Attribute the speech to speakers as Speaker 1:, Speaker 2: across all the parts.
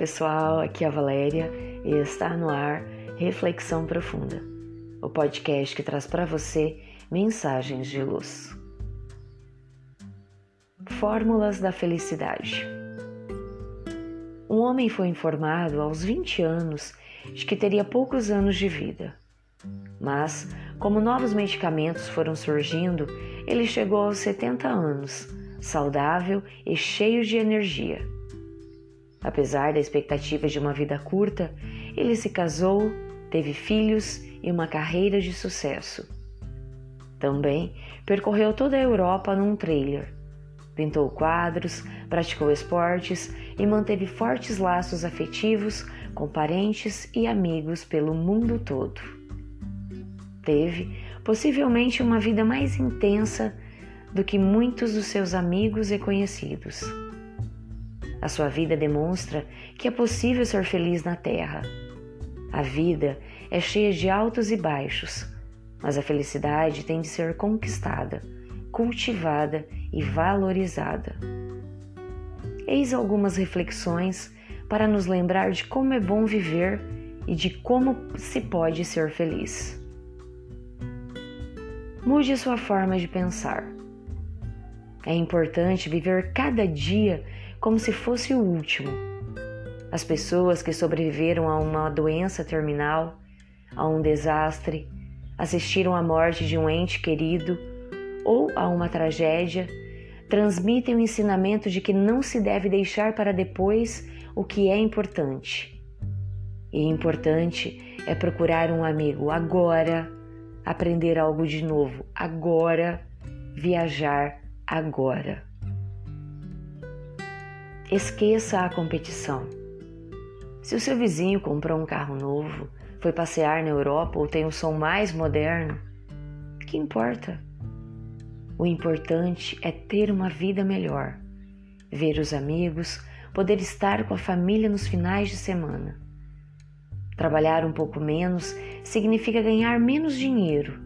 Speaker 1: pessoal, aqui é a Valéria e está no ar Reflexão Profunda, o podcast que traz para você mensagens de luz. Fórmulas da Felicidade Um homem foi informado aos 20 anos de que teria poucos anos de vida. Mas, como novos medicamentos foram surgindo, ele chegou aos 70 anos, saudável e cheio de energia. Apesar da expectativa de uma vida curta, ele se casou, teve filhos e uma carreira de sucesso. Também percorreu toda a Europa num trailer. Pintou quadros, praticou esportes e manteve fortes laços afetivos com parentes e amigos pelo mundo todo. Teve, possivelmente, uma vida mais intensa do que muitos dos seus amigos e conhecidos. A sua vida demonstra que é possível ser feliz na Terra. A vida é cheia de altos e baixos, mas a felicidade tem de ser conquistada, cultivada e valorizada. Eis algumas reflexões para nos lembrar de como é bom viver e de como se pode ser feliz. Mude sua forma de pensar. É importante viver cada dia como se fosse o último. As pessoas que sobreviveram a uma doença terminal, a um desastre, assistiram à morte de um ente querido ou a uma tragédia, transmitem o ensinamento de que não se deve deixar para depois o que é importante. E importante é procurar um amigo agora, aprender algo de novo agora, viajar agora. Esqueça a competição. Se o seu vizinho comprou um carro novo, foi passear na Europa ou tem um som mais moderno, que importa? O importante é ter uma vida melhor, ver os amigos, poder estar com a família nos finais de semana. Trabalhar um pouco menos significa ganhar menos dinheiro,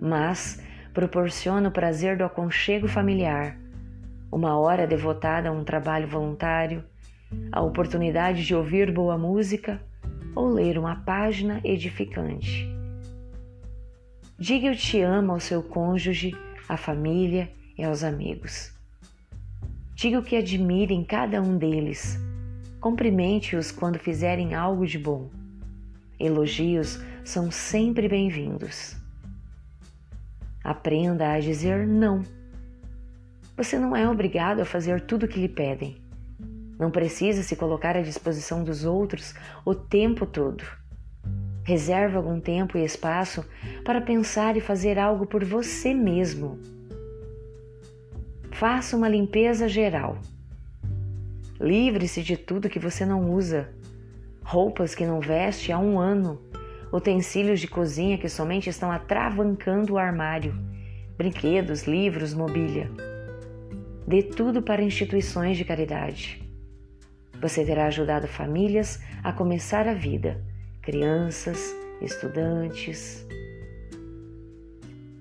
Speaker 1: mas proporciona o prazer do aconchego familiar uma hora devotada a um trabalho voluntário, a oportunidade de ouvir boa música ou ler uma página edificante. Diga eu te amo ao seu cônjuge, à família e aos amigos. Diga o que admire em cada um deles. Cumprimente-os quando fizerem algo de bom. Elogios são sempre bem-vindos. Aprenda a dizer não você não é obrigado a fazer tudo o que lhe pedem. Não precisa se colocar à disposição dos outros o tempo todo. Reserve algum tempo e espaço para pensar e fazer algo por você mesmo. Faça uma limpeza geral. Livre-se de tudo que você não usa. Roupas que não veste há um ano, utensílios de cozinha que somente estão atravancando o armário, brinquedos, livros, mobília. Dê tudo para instituições de caridade. Você terá ajudado famílias a começar a vida, crianças, estudantes.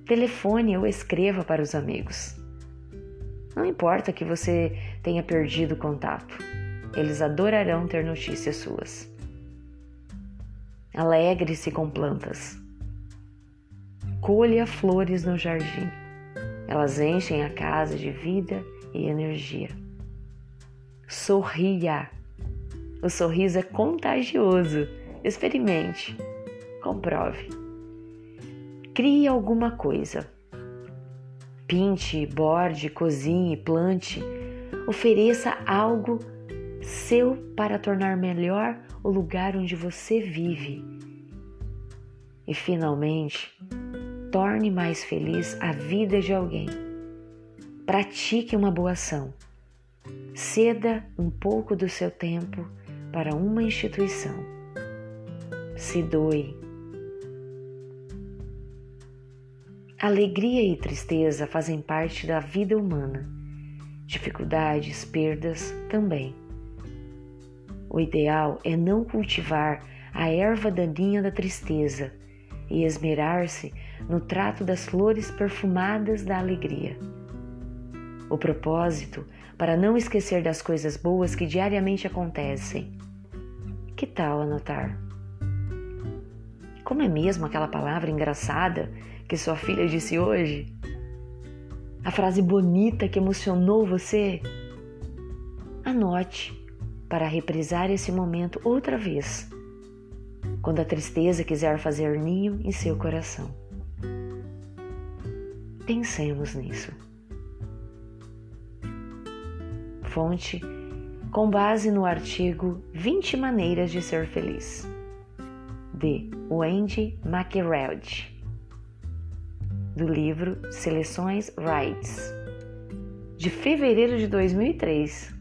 Speaker 1: Telefone ou escreva para os amigos. Não importa que você tenha perdido contato, eles adorarão ter notícias suas. Alegre-se com plantas. Colha flores no jardim. Elas enchem a casa de vida e energia. Sorria. O sorriso é contagioso. Experimente. Comprove. Crie alguma coisa. Pinte, borde, cozinhe, plante. Ofereça algo seu para tornar melhor o lugar onde você vive. E finalmente, torne mais feliz a vida de alguém. Pratique uma boa ação. Ceda um pouco do seu tempo para uma instituição. Se doe. Alegria e tristeza fazem parte da vida humana. Dificuldades, perdas também. O ideal é não cultivar a erva daninha da tristeza e esmerar-se no trato das flores perfumadas da alegria. O propósito para não esquecer das coisas boas que diariamente acontecem Que tal anotar? Como é mesmo aquela palavra engraçada que sua filha disse hoje? A frase bonita que emocionou você? Anote para reprisar esse momento outra vez, quando a tristeza quiser fazer ninho em seu coração. Pensemos nisso. Fonte com base no artigo 20 Maneiras de Ser Feliz, de Wendy McRead, do livro Seleções Rights, de fevereiro de 2003.